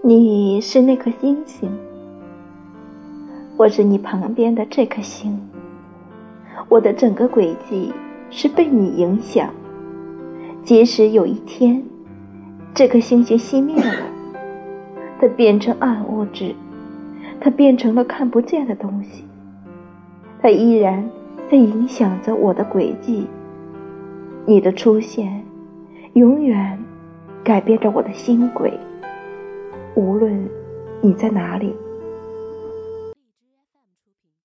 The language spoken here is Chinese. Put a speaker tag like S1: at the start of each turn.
S1: 你是那颗星星，我是你旁边的这颗星。我的整个轨迹是被你影响。即使有一天，这颗星星熄灭了，它变成暗物质，它变成了看不见的东西，它依然在影响着我的轨迹。你的出现，永远改变着我的心轨。无论你在哪里。